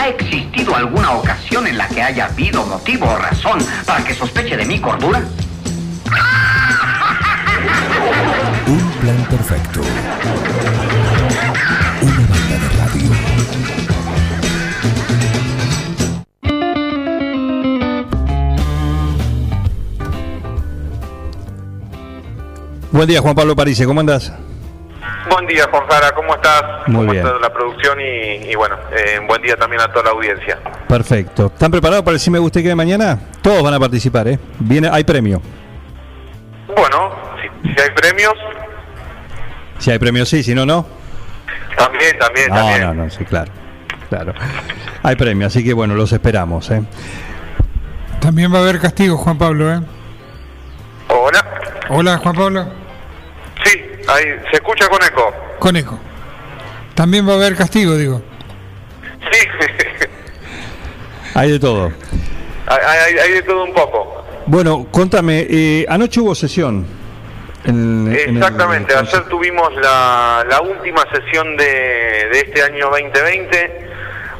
¿Ha existido alguna ocasión en la que haya habido motivo o razón para que sospeche de mi cordura? Un plan perfecto. Una banda de radio. Buen día, Juan Pablo París, ¿cómo andás? Buen día, Juan Jara, ¿cómo estás? Muy ¿Cómo bien. está la producción? Y, y bueno, eh, buen día también a toda la audiencia. Perfecto. ¿Están preparados para el Si Me Gusta y que de mañana? Todos van a participar, ¿eh? Viene, hay premio. Bueno, si, si hay premios, Si hay premio, sí, si no, no. también, también, No, también. no, no, sí, claro. Claro. Hay premio, así que bueno, los esperamos, ¿eh? También va a haber castigo, Juan Pablo, ¿eh? Hola. Hola, Juan Pablo. Ahí se escucha con eco. Con eco. También va a haber castigo, digo. Sí, Hay de todo. hay, hay- hay de todo un poco. Bueno, contame, eh, anoche hubo sesión. en- en el- Exactamente, ayer tuvimos la, la última sesión de, de este año 2020,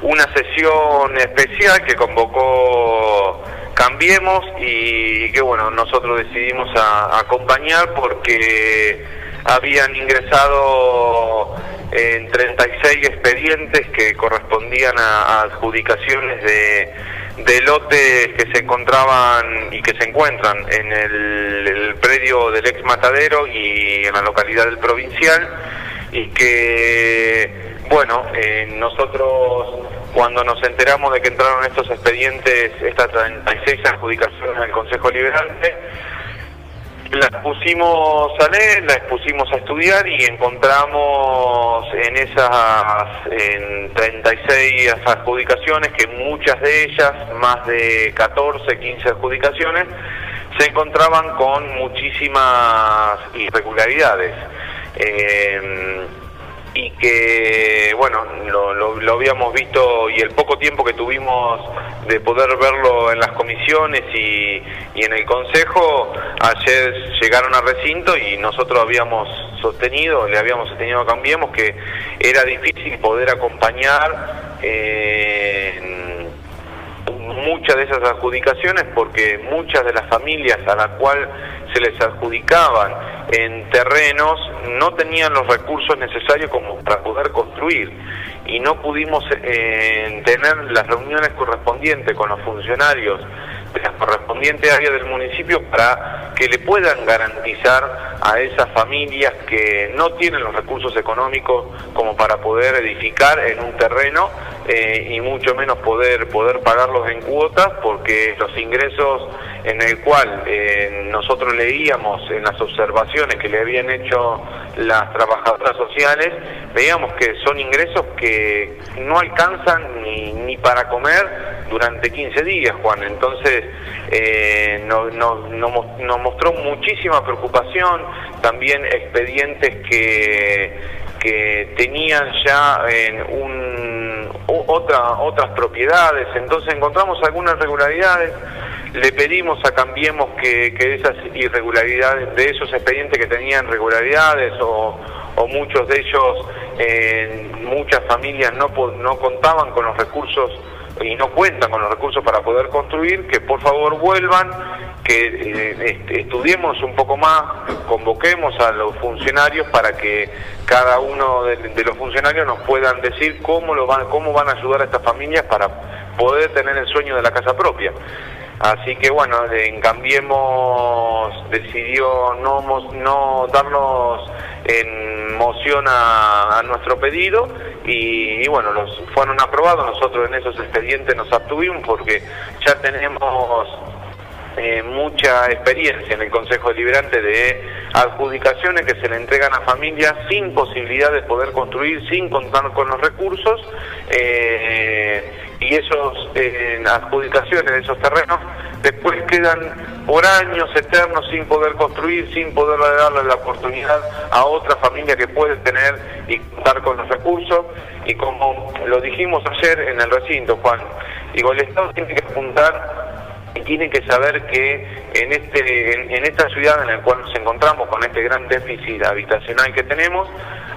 una sesión especial que convocó Cambiemos y que bueno, nosotros decidimos a- acompañar porque habían ingresado en 36 expedientes que correspondían a, adjudicaciones de, de lotes que se encontraban y que se encuentran en el, el predio del ex matadero y en la localidad del provincial. Y que bueno eh, nosotros cuando nos enteramos de que entraron estos expedientes estas 36 adjudicaciones al Consejo Liberante las pusimos a leer, las pusimos a estudiar y encontramos en esas en 36 adjudicaciones que muchas de ellas, más de 14, 15 adjudicaciones, se encontraban con muchísimas irregularidades. Eh, y que, bueno, lo, lo- lo habíamos visto y el poco tiempo que tuvimos de poder verlo en las comisiones y, y en el Consejo, ayer llegaron al recinto y nosotros habíamos sostenido, le habíamos sostenido a Cambiemos que era difícil poder acompañar eh, muchas de esas adjudicaciones porque muchas de las familias a las cuales se les adjudicaban en terrenos no tenían los recursos necesarios como para poder construir. Y no pudimos eh, tener las reuniones correspondientes con los funcionarios de las correspondientes áreas del municipio para que le puedan garantizar a esas familias que no tienen los recursos económicos como para poder edificar en un terreno eh, y mucho menos poder poder pagarlos en cuotas porque los ingresos en el cual eh, nosotros leíamos en las observaciones que le habían hecho las trabajadoras sociales veíamos que son ingresos que no alcanzan ni, para comer durante 15 días Juan. Entonces eh, no- no- no mos- nos mostró muchísima preocupación también expedientes que que tenían ya en un, otra, otras propiedades, entonces encontramos algunas irregularidades, le pedimos a Cambiemos que, que esas irregularidades, de esos expedientes que tenían irregularidades o, o muchos de ellos, eh, muchas familias no, no contaban con los recursos y no cuentan con los recursos para poder construir, que por favor vuelvan, que eh, est- estudiemos un poco más, convoquemos a los funcionarios para que cada uno de, los funcionarios nos puedan decir cómo lo van, cómo van a ayudar a estas familias para poder tener el sueño de la casa propia. Así que bueno, en Cambiemos decidió no, no darnos en moción a, a nuestro pedido y, y bueno, los fueron aprobados, nosotros en esos expedientes nos abstuvimos porque ya tenemos eh, mucha experiencia en el Consejo Deliberante de adjudicaciones que se le entregan a familias sin posibilidad de poder construir, sin contar con los recursos, eh, y esos eh, adjudicaciones de esos terrenos después quedan por años eternos sin poder construir, sin poder darle la oportunidad a otra familia que puede tener y contar con los recursos, y como lo dijimos ayer en el recinto, Juan, digo, el Estado tiene que apuntar tienen que saber que en, este, en, en, esta ciudad en la cual nos encontramos, con este gran déficit habitacional que tenemos,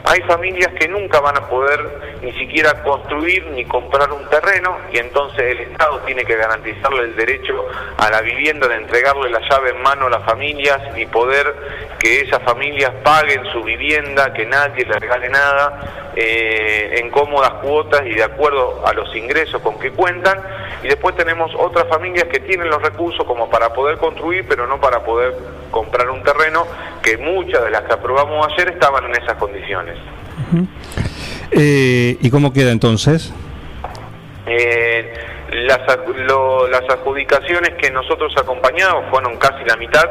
hay familias que nunca van a poder ni siquiera construir ni comprar un terreno y entonces el Estado tiene que garantizarle el derecho a la vivienda, de entregarle la llave en mano a las familias y poder que esas familias paguen su vivienda, que nadie les regale nada, eh, en cómodas cuotas y de acuerdo a los ingresos con que cuentan. Y después tenemos otras familias que tienen los recursos como para poder construir, pero no para poder comprar un terreno, que muchas de las que aprobamos ayer estaban en esas condiciones. eh, ¿Y cómo queda entonces? Las, adjudicaciones que nosotros acompañamos fueron casi la mitad,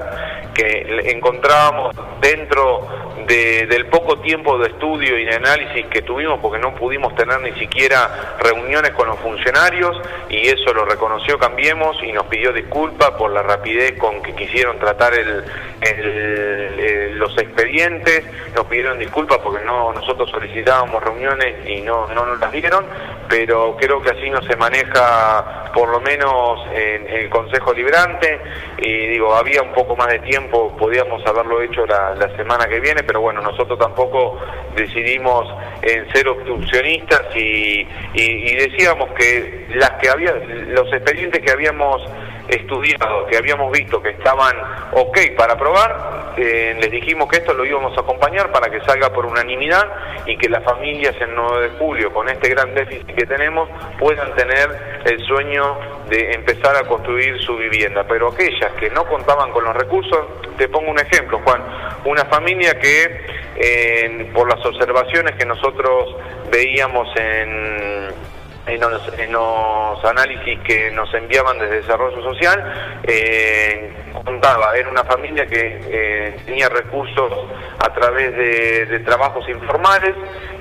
que encontrábamos dentro de, del poco tiempo de estudio y de análisis que tuvimos, porque no pudimos tener ni siquiera reuniones con los funcionarios, y eso lo reconoció Cambiemos y nos pidió disculpas por la rapidez con que quisieron tratar el, los expedientes, nos pidieron disculpas porque no nosotros solicitábamos reuniones y no, no nos las dieron, pero creo que así no se maneja por lo menos en, el Consejo Librante y digo, había un poco más de tiempo, podíamos haberlo hecho la, semana que viene, pero bueno, nosotros tampoco decidimos en ser obstruccionistas y, y, y decíamos que las que había, los expedientes que habíamos estudiado, que habíamos visto que estaban ok para aprobar, eh, les dijimos que esto lo íbamos a acompañar para que salga por unanimidad y que las familias en 9 de julio, con este gran déficit que tenemos, puedan tener el sueño de empezar a construir su vivienda. Pero aquellas que no contaban con los recursos, te pongo un ejemplo, Juan, una familia que por las observaciones que nosotros veíamos en en los, en los, análisis que nos enviaban desde Desarrollo Social, eh, contaba, era una familia que eh, tenía recursos a través de, trabajos informales,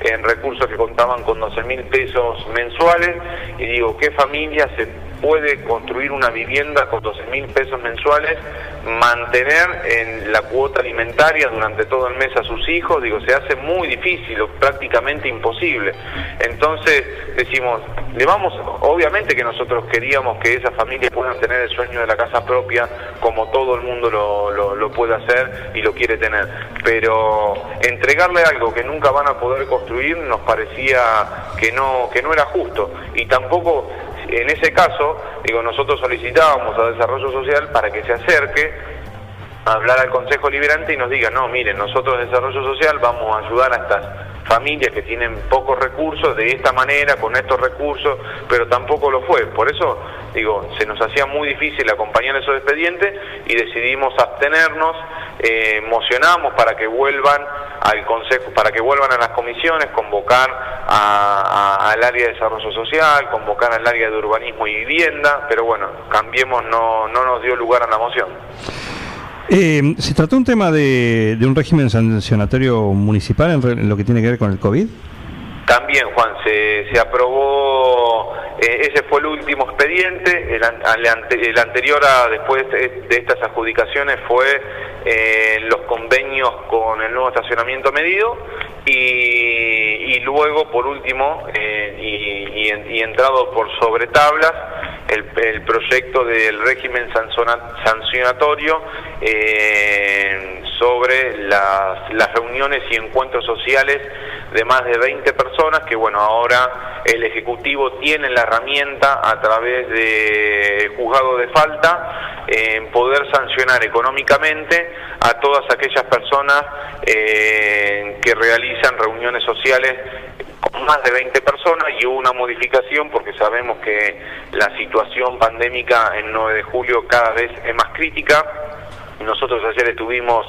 en recursos que contaban con 12 mil pesos mensuales, y digo, ¿qué familia se puede construir una vivienda con 12 mil pesos mensuales, mantener en la cuota alimentaria durante todo el mes a sus hijos, digo, se hace muy difícil o prácticamente imposible. Entonces decimos, le vamos, obviamente que nosotros queríamos que esas familias puedan tener el sueño de la casa propia como todo el mundo lo, lo, lo puede hacer y lo quiere tener, pero entregarle algo que nunca van a poder construir nos parecía que no, que no era justo y tampoco en ese caso, digo, nosotros solicitábamos a Desarrollo Social para que se acerque a hablar al Consejo Liberante y nos diga, no, miren, nosotros Desarrollo Social vamos a ayudar a estas familias que tienen pocos recursos de esta manera, con estos recursos, pero tampoco lo fue. Por eso, digo, se nos hacía muy difícil acompañar esos expedientes y decidimos abstenernos, eh, mocionamos para que vuelvan al Consejo, para que vuelvan a las comisiones, convocar a, al área de desarrollo social, convocar al área de urbanismo y vivienda, pero bueno, cambiemos, no, no nos dio lugar a la moción. Eh, ¿Se trató un tema de, un régimen sancionatorio municipal en, re, en, lo que tiene que ver con el COVID? También, Juan, se, se aprobó, eh, ese fue el último expediente, el, el, el anterior a después de, de, estas adjudicaciones fue eh, los convenios con el nuevo estacionamiento medido y, y luego, por último, eh, y, y, y entrado por sobre tablas, el, el, proyecto del régimen sancionatorio eh, sobre las, las, reuniones y encuentros sociales de más de 20 personas que bueno ahora el ejecutivo tiene la herramienta a través de juzgado de falta en poder sancionar económicamente a todas aquellas personas eh, que realizan reuniones sociales con más de 20 personas y hubo una modificación porque sabemos que la situación pandémica en 9 de julio cada vez es más crítica. Nosotros ayer estuvimos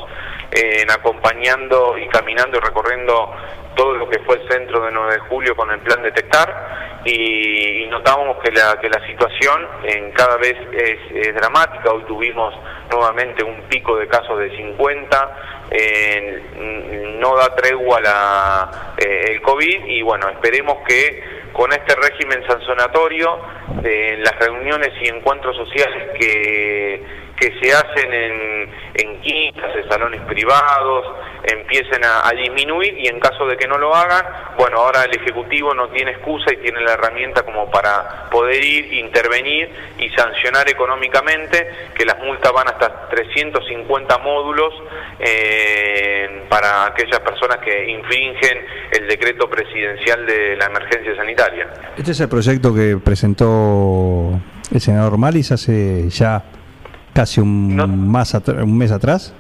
eh, acompañando y caminando y recorriendo todo lo que fue el centro de 9 de julio con el plan detectar y, y notábamos que la, que la situación en cada vez es, dramática. Hoy tuvimos nuevamente un pico de casos de 50, eh, no da tregua la, eh, el COVID y bueno, esperemos que con este régimen sancionatorio, eh, las reuniones y encuentros sociales que que se hacen en, en quintas, en salones privados, empiecen a, a, disminuir y en caso de que no lo hagan, bueno, ahora el Ejecutivo no tiene excusa y tiene la herramienta como para poder ir, intervenir y sancionar económicamente, que las multas van hasta 350 módulos eh, para aquellas personas que infringen el decreto presidencial de la emergencia sanitaria. Este es el proyecto que presentó el senador Malis hace ya casi un, No. más un mes atrás.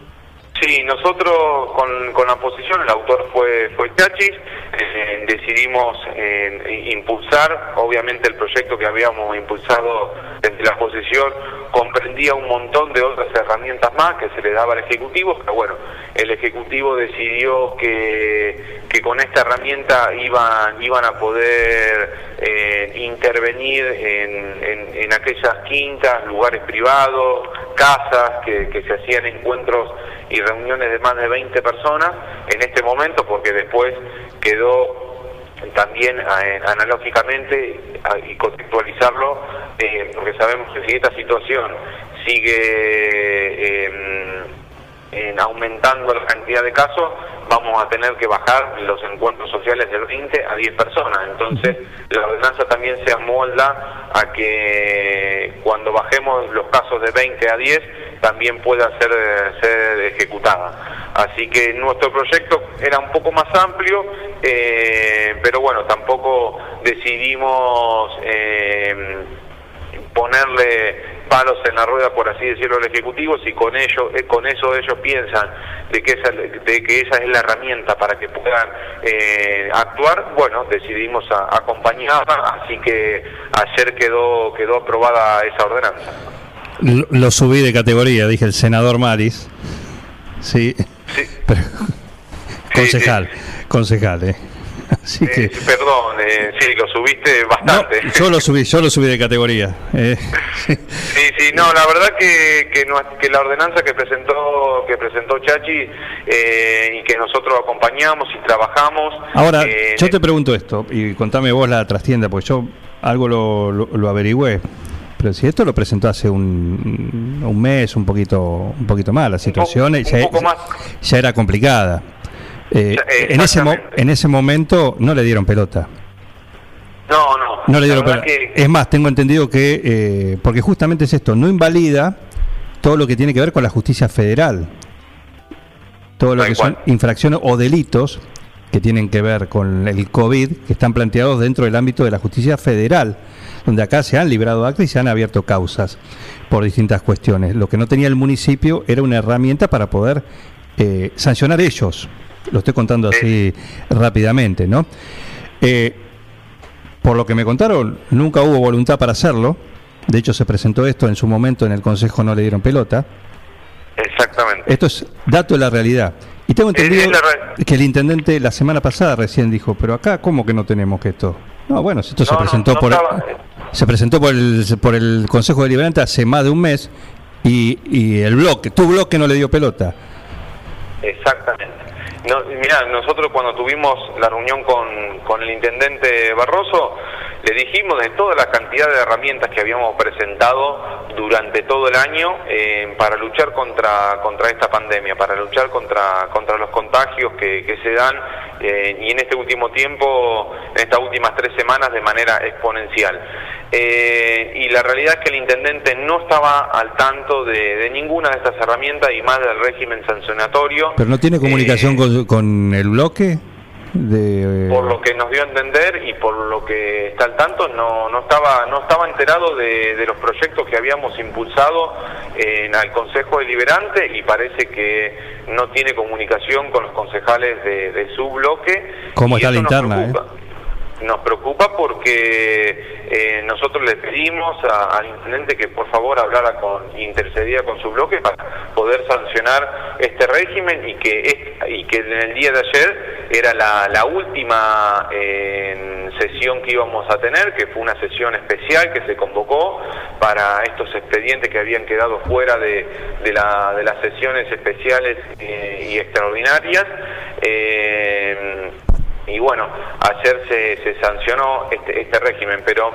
Sí, nosotros con, con la posición, el autor fue, fue Chachis, eh, decidimos eh, impulsar, obviamente el proyecto que habíamos impulsado desde la posición comprendía un montón de otras herramientas más que se le daba al Ejecutivo, pero bueno, el Ejecutivo decidió que, que con esta herramienta iban, iban a poder eh, intervenir en, en- en aquellas quintas, lugares privados, casas, que, que se hacían encuentros y reuniones de más de 20 personas en este momento, porque después quedó también eh, analógicamente y contextualizarlo, eh, porque sabemos que si esta situación sigue eh, en aumentando la cantidad de casos, vamos a tener que bajar los encuentros sociales de 20 a 10 personas. Entonces, la ordenanza también se amolda a que cuando bajemos los casos de 20 a 10, también pueda ser, ser ejecutada. Así que nuestro proyecto era un poco más amplio, eh, pero bueno, tampoco decidimos... eh, ponerle palos en la rueda, por así decirlo, al Ejecutivo, si con ello, eh, con eso ellos piensan de que esa, de que esa es la herramienta para que puedan eh, actuar, bueno, decidimos acompañarla, así que ayer quedó, quedó aprobada esa ordenanza. Lo, lo subí de categoría, dije el senador Maris. Sí, Sí. pero- Sí, concejal, concejal, eh. Así Eh, que perdón, eh, sí, lo subiste no, bastante. yo lo subí, yo lo subí de categoría. eh. Sí. Sí, no, la verdad que, que, no- que la ordenanza que presentó que presentó Chachi eh, y que nosotros acompañamos y trabajamos. Ahora, eh, yo te pregunto esto, y contame vos la trastienda, porque yo algo lo, lo, lo averigüé. Pero si esto lo presentó hace un, un mes, un poquito, un poquito más, la situación un ya, poco más. ya era complicada. Eh, Ya, en, ese mo- en ese momento no le dieron pelota. No, no. No le dieron pelota. que- Es más, tengo entendido que, eh, porque justamente es esto, no invalida todo lo que tiene que ver con la justicia federal. Todo lo Tal que son infracciones o delitos que tienen que ver con el COVID, que están planteados dentro del ámbito de la justicia federal, donde acá se han librado actas y se han abierto causas por distintas cuestiones. Lo que no tenía el municipio era una herramienta para poder eh, sancionar ellos. Lo estoy contando así rápidamente, ¿no? Eh, por lo que me contaron, nunca hubo voluntad para hacerlo. De hecho, se presentó esto en su momento en el Consejo, no le dieron pelota. Exactamente. Esto es dato de la realidad. Y tengo entendido Es que el intendente la semana pasada recién dijo, pero acá, ¿cómo que no tenemos que esto? No, bueno, esto se no, presentó no por estaba- se presentó por el, por el Consejo Deliberante hace más de un mes y, y el bloque, tu bloque no le dio pelota. Exactamente. No, mira, nosotros cuando tuvimos la reunión con, con el intendente Barroso, le dijimos de toda la cantidad de herramientas que habíamos presentado durante todo el año eh, para luchar contra, contra esta pandemia, para luchar contra, contra los contagios que, que se dan eh, y en este último tiempo, en estas últimas tres semanas, de manera exponencial. Eh, y la realidad es que el intendente no estaba al tanto de, de ninguna de estas herramientas y más del régimen sancionatorio. Pero no tiene comunicación Eh, con, con el bloque de... por lo que nos dio a entender y por lo que está al tanto no no estaba no estaba enterado de, de los proyectos que habíamos impulsado en al Consejo Deliberante y parece que no tiene comunicación con los concejales de, de su bloque ¿Cómo está la eso nos interna, preocupa. Nos preocupa porque eh, nosotros le pedimos a- al intendente que por favor hablara con, intercediera con su bloque para este régimen y que y que en el día de ayer era la, última eh, sesión que íbamos a tener, que fue una sesión especial que se convocó para estos expedientes que habían quedado fuera de, de, la- de las sesiones especiales eh, y extraordinarias. Eh, y bueno, ayer se, sancionó este, este régimen, pero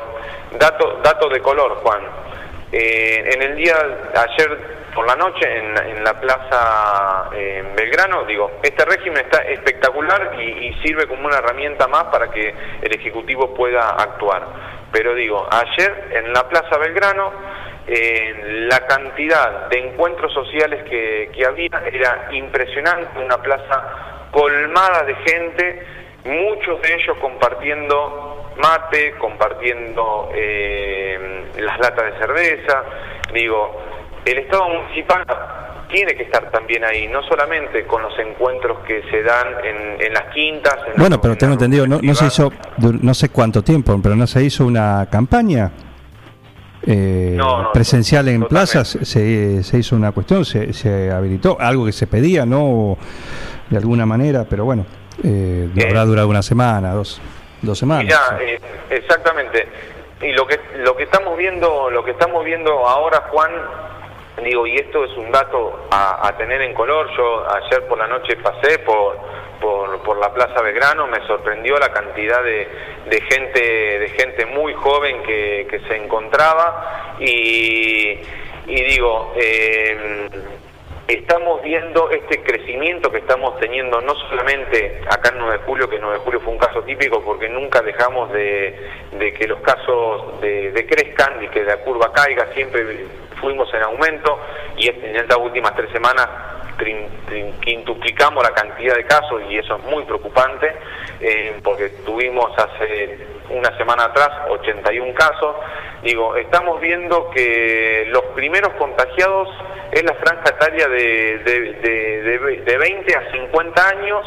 dato, dato de color, Juan. En el día ayer por la noche en, la plaza en Belgrano, digo, este régimen está espectacular y, sirve como una herramienta más para que el Ejecutivo pueda actuar. Pero digo, ayer en la plaza Belgrano, la cantidad de encuentros sociales que, había era impresionante, una plaza colmada de gente, muchos de ellos compartiendo mate, compartiendo eh, las latas de cerveza, digo, el Estado municipal tiene que estar también ahí, no solamente con los encuentros que se dan en, las quintas. bueno, pero tengo entendido, no, se hizo, no sé cuánto tiempo, pero no se hizo una campaña eh, presencial en plazas, se, se, hizo una cuestión, se, se, habilitó, algo que se pedía, ¿no? De alguna manera, pero bueno, eh, habrá durado una semana, dos, dos semanas. Eh, exactamente. Y lo que lo que estamos viendo, lo que estamos viendo ahora, Juan, Digo, y esto es un dato a, tener en color. Yo ayer por la noche pasé por, por, la Plaza Belgrano, me sorprendió la cantidad de, de gente de gente muy joven que, que se encontraba. Y, y digo, eh, estamos viendo este crecimiento que estamos teniendo no solamente acá en 9 de julio, que 9 de julio fue un caso típico porque nunca dejamos de, de que los casos de, de y que la curva caiga, siempre fuimos en aumento y en estas últimas tres semanas quintuplicamos la cantidad de casos y eso es muy preocupante eh, porque tuvimos hace una semana atrás 81 casos. Digo, estamos viendo que los primeros contagiados es la franja etaria de, de, de 20 a 50 años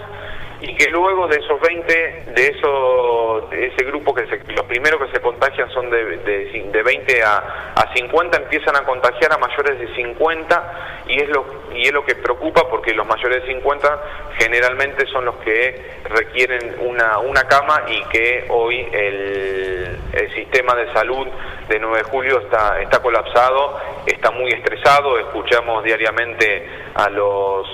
y que luego de esos 20, de, eso, de ese grupo que los primeros que se contagian son de, de, 20 a, a 50, empiezan a contagiar a mayores de 50 y es lo y es lo que preocupa porque los mayores de 50 generalmente son los que requieren una, una cama y que hoy el, el sistema de salud de 9 de julio está, está colapsado, está muy estresado, escuchamos diariamente a los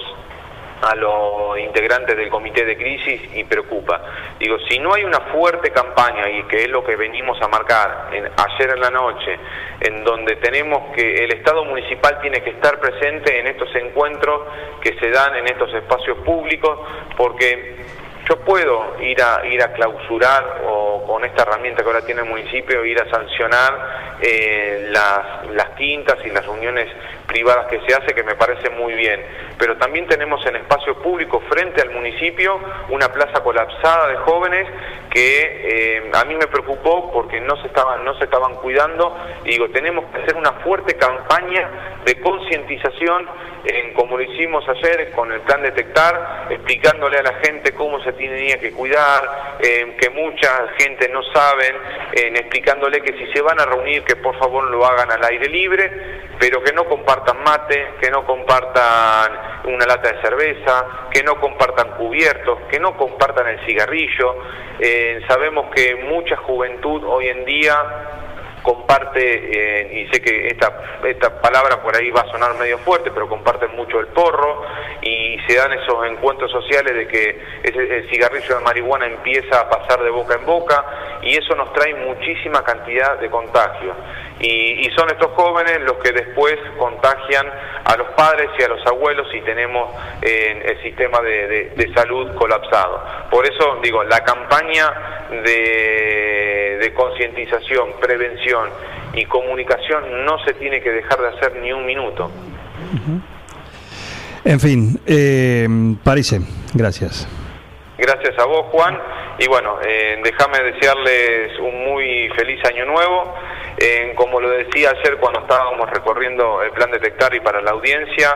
a los integrantes del comité de crisis y preocupa. Digo, si no hay una fuerte campaña, y que es lo que venimos a marcar en, ayer en la noche, en donde tenemos que el Estado municipal tiene que estar presente en estos encuentros que se dan en estos espacios públicos, porque yo puedo ir a ir a clausurar o con esta herramienta que ahora tiene el municipio ir a sancionar eh, las, las quintas y las reuniones privadas que se hace que me parece muy bien. Pero también tenemos en espacio público frente al municipio una plaza colapsada de jóvenes que eh, a mí me preocupó porque no se estaban no se estaban cuidando. Digo tenemos que hacer una fuerte campaña de concientización como lo hicimos ayer con el plan detectar explicándole a la gente cómo se tenía que cuidar eh, que mucha gente no saben explicándole que si se van a reunir que por favor lo hagan al aire libre pero que no compartan mate que no compartan una lata de cerveza, que no compartan cubiertos, que no compartan el cigarrillo. Eh, sabemos que mucha juventud hoy en día comparte, eh, y sé que esta, esta palabra por ahí va a sonar medio fuerte, pero comparten mucho el porro y se dan esos encuentros sociales de que el cigarrillo de marihuana empieza a pasar de boca en boca y eso nos trae muchísima cantidad de contagios. Y, son estos jóvenes los que después contagian a los padres y a los abuelos y tenemos eh, el sistema de, de, salud colapsado. Por eso digo, la campaña de, de concientización, prevención y comunicación no se tiene que dejar de hacer ni un minuto. En fin, eh, Parece, gracias. Gracias a vos, Juan. Y bueno, eh, déjame desearles un muy feliz año nuevo. Eh, como lo decía ayer cuando estábamos recorriendo el plan detectar y para la audiencia,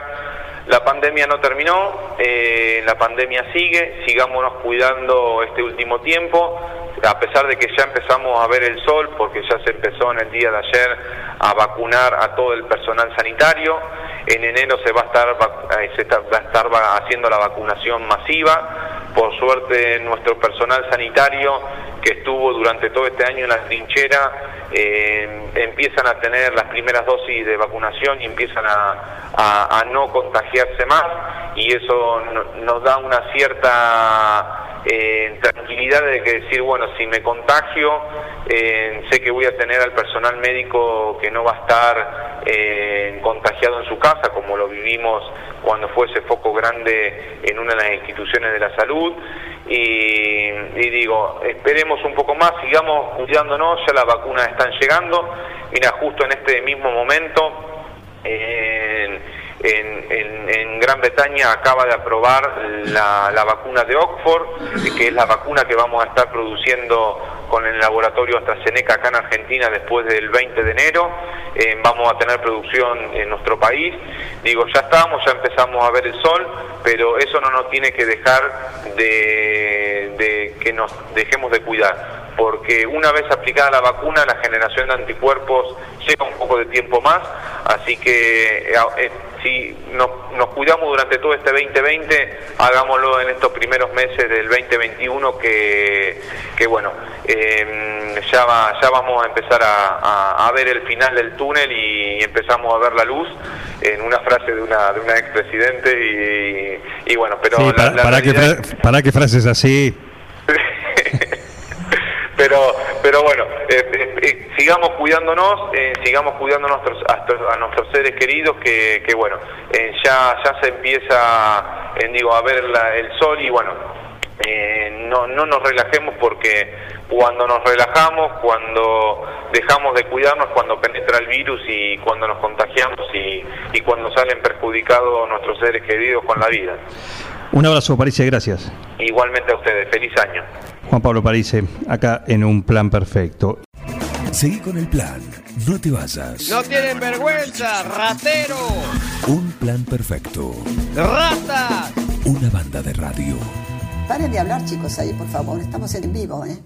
la pandemia no terminó, eh, la pandemia sigue, sigámonos cuidando este último tiempo, a pesar de que ya empezamos a ver el sol, porque ya se empezó en el día de ayer a vacunar a todo el personal sanitario, en enero se va a estar, se va a estar haciendo la vacunación masiva, por suerte nuestro personal sanitario que estuvo durante todo este año en la trinchera eh, empiezan a tener las primeras dosis de vacunación y empiezan a, no contagiarse más y eso nos da una cierta eh, tranquilidad de que decir, bueno, si me contagio, eh, sé que voy a tener al personal médico que no va a estar contagiado en su casa, como lo vivimos cuando fue ese foco grande en una de las instituciones de la salud. Y, digo, esperemos un poco más, sigamos cuidándonos, ya las vacunas están llegando. Mira, justo en este mismo momento, en, Gran Bretaña acaba de aprobar la, la, vacuna de Oxford, que es la vacuna que vamos a estar produciendo con el laboratorio AstraZeneca acá en Argentina después del 20 de enero. Eh, vamos a tener producción en nuestro país. Digo, ya estamos, ya empezamos a ver el sol, pero eso no nos tiene que dejar de, de que nos dejemos de cuidar porque una vez aplicada la vacuna la generación de anticuerpos lleva un poco de tiempo más, así que eh, si nos, cuidamos durante todo este 2020, hagámoslo en estos primeros meses del 2021 que, que bueno, em, ya, va, ya vamos a empezar a, ver el final del túnel y empezamos a ver la luz en una frase de una, de una expresidente y, y bueno, pero... para, que, para que frases así... pero pero bueno eh, eh, eh, sigamos cuidándonos sigamos cuidando a nuestros a, nuestros seres queridos que, que bueno ya ya se empieza digo a ver el sol y bueno no no nos relajemos porque cuando nos relajamos cuando dejamos de cuidarnos cuando penetra el virus y cuando nos contagiamos y, y cuando salen perjudicados nuestros seres queridos con la vida un abrazo, Parise, gracias. Igualmente a ustedes, feliz año. Juan Pablo Parise, acá en un plan perfecto. Seguí con el plan, no te vayas. No tienen vergüenza, ratero. Un plan perfecto. Rata. Una banda de radio. Paren de hablar, chicos, ahí, por favor. Estamos en vivo, ¿eh?